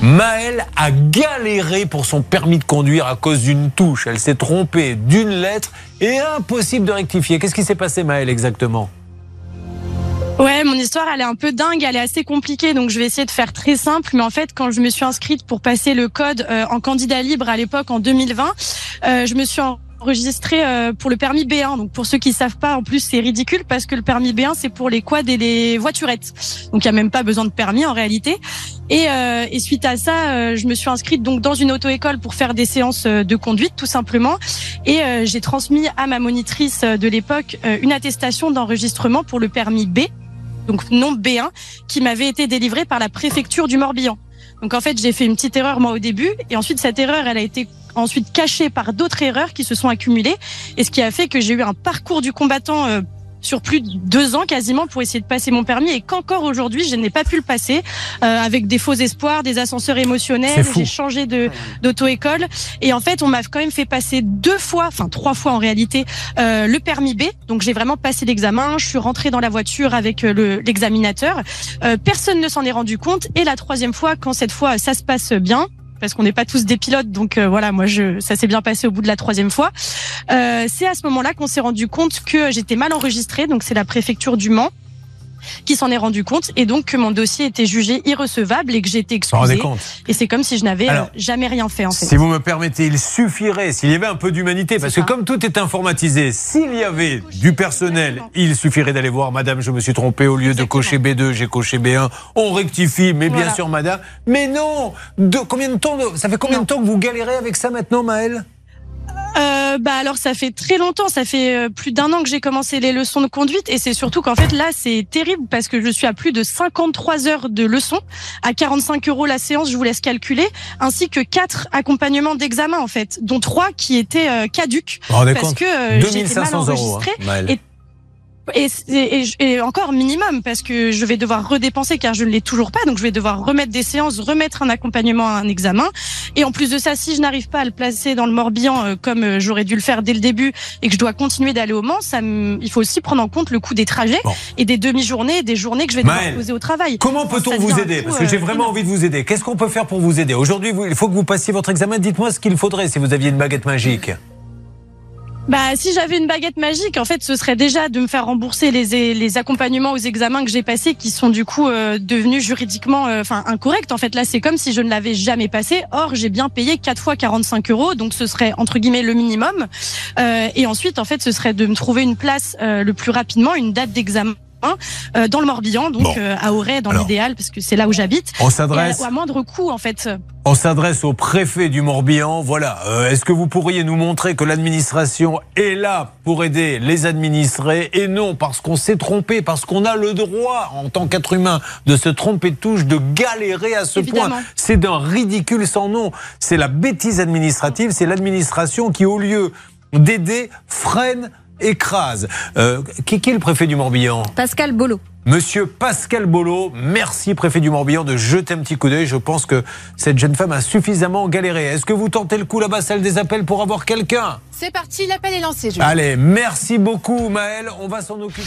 Maëlle a galéré pour son permis de conduire à cause d'une touche. Elle s'est trompée d'une lettre et impossible de rectifier. Qu'est-ce qui s'est passé, Maëlle, exactement? Ouais, mon histoire, elle est un peu dingue, elle est assez compliquée, donc je vais essayer de faire très simple. Mais en fait, quand je me suis inscrite pour passer le code euh, en candidat libre à l'époque, en 2020, euh, je me suis enregistrée euh, pour le permis B1. Donc pour ceux qui savent pas, en plus c'est ridicule parce que le permis B1 c'est pour les quads et les voiturettes. Donc il y a même pas besoin de permis en réalité. Et, et suite à ça, je me suis inscrite donc dans une auto-école pour faire des séances de conduite tout simplement. Et j'ai transmis à ma monitrice de l'époque une attestation d'enregistrement pour le permis B donc non B1, qui m'avait été délivré par la préfecture du Morbihan. Donc en fait, j'ai fait une petite erreur moi au début, et ensuite cette erreur, elle a été ensuite cachée par d'autres erreurs qui se sont accumulées, et ce qui a fait que j'ai eu un parcours du combattant euh, sur plus de deux ans quasiment pour essayer de passer mon permis et qu'encore aujourd'hui je n'ai pas pu le passer euh, avec des faux espoirs, des ascenseurs émotionnels. J'ai changé de d'auto-école et en fait on m'a quand même fait passer deux fois, enfin trois fois en réalité, euh, le permis B. Donc j'ai vraiment passé l'examen. Je suis rentrée dans la voiture avec euh, l'examinateur. personne ne s'en est rendu compte et la troisième fois, quand cette fois ça se passe bien, parce qu'on n'est pas tous des pilotes, donc euh, voilà, moi je, ça s'est bien passé au bout de la troisième fois. Euh, c'est à ce moment-là qu'on s'est rendu compte que j'étais mal enregistrée, donc c'est la préfecture du Mans qui s'en est rendu compte et donc que mon dossier était jugé irrecevable et que j'étais excusée. Et c'est comme si je n'avais euh, jamais rien fait en fait. Si vous me permettez, il suffirait s'il y avait un peu d'humanité, parce que comme tout est informatisé, s'il y avait du personnel, il suffirait d'aller voir Madame, je me suis trompé, au lieu de cocher B2, j'ai coché B1. On rectifie, mais bien sûr Madame. Mais non, de combien de temps Ça fait combien de temps que vous galérez avec ça maintenant, Maëlle? Euh, bah alors ça fait très longtemps, ça fait euh, plus d'un an que j'ai commencé les leçons de conduite et c'est surtout qu'en fait là c'est terrible parce que je suis à plus de 53 heures de leçons à 45 euros la séance, je vous laisse calculer, ainsi que quatre accompagnements d'examen en fait, dont trois qui étaient euh, caduques parce que euh, j'étais mal enregistrée. Euros, hein, et, et, et, encore minimum parce que je vais devoir redépenser car je ne l'ai toujours pas, donc je vais devoir remettre des séances, remettre un accompagnement à un examen. Et en plus de ça, si je n'arrive pas à le placer dans le Morbihan euh, comme euh, j'aurais dû le faire dès le début et que je dois continuer d'aller au Mans, ça il faut aussi prendre en compte le coût des trajets et des demi-journées, des journées que je vais devoir poser au travail. Comment peut-on vous aider? Parce que j'ai euh, vraiment envie de vous aider. Qu'est-ce qu'on peut faire pour vous aider? Aujourd'hui, il faut que vous passiez votre examen. Dites-moi ce qu'il faudrait si vous aviez une baguette magique. Bah, si j'avais une baguette magique, en fait, ce serait déjà de me faire rembourser les, accompagnements aux examens que j'ai passés, qui sont du coup euh, devenus juridiquement, euh, enfin, incorrects. En fait, là, c'est comme si je ne l'avais jamais passé. Or, j'ai bien payé 4 fois 45 euros, donc ce serait entre guillemets le minimum. Euh, et ensuite, en fait, ce serait de me trouver une place le plus rapidement, une date d'examen euh, dans le Morbihan, donc euh, à Auray dans l'idéal, parce que c'est là où j'habite. On s'adresse. À, moindre coût, en fait. On s'adresse au préfet du Morbihan. Voilà. Euh, est-ce que vous pourriez nous montrer que l'administration est là pour aider les administrés et non parce qu'on s'est trompé, parce qu'on a le droit en tant qu'être humain de se tromper de touche, de galérer à ce point. C'est d'un ridicule sans nom. C'est la bêtise administrative. C'est l'administration qui, au lieu d'aider, freine écrase. Euh, qui, est le préfet du Morbihan Pascal Bolo. Monsieur Pascal Bolo, merci préfet du Morbihan de jeter un petit coup d'œil. Je pense que cette jeune femme a suffisamment galéré. Est-ce que vous tentez le coup là-bas, celle des appels pour avoir quelqu'un? C'est parti, l'appel est lancé. Allez, merci beaucoup Maëlle, on va s'en occuper.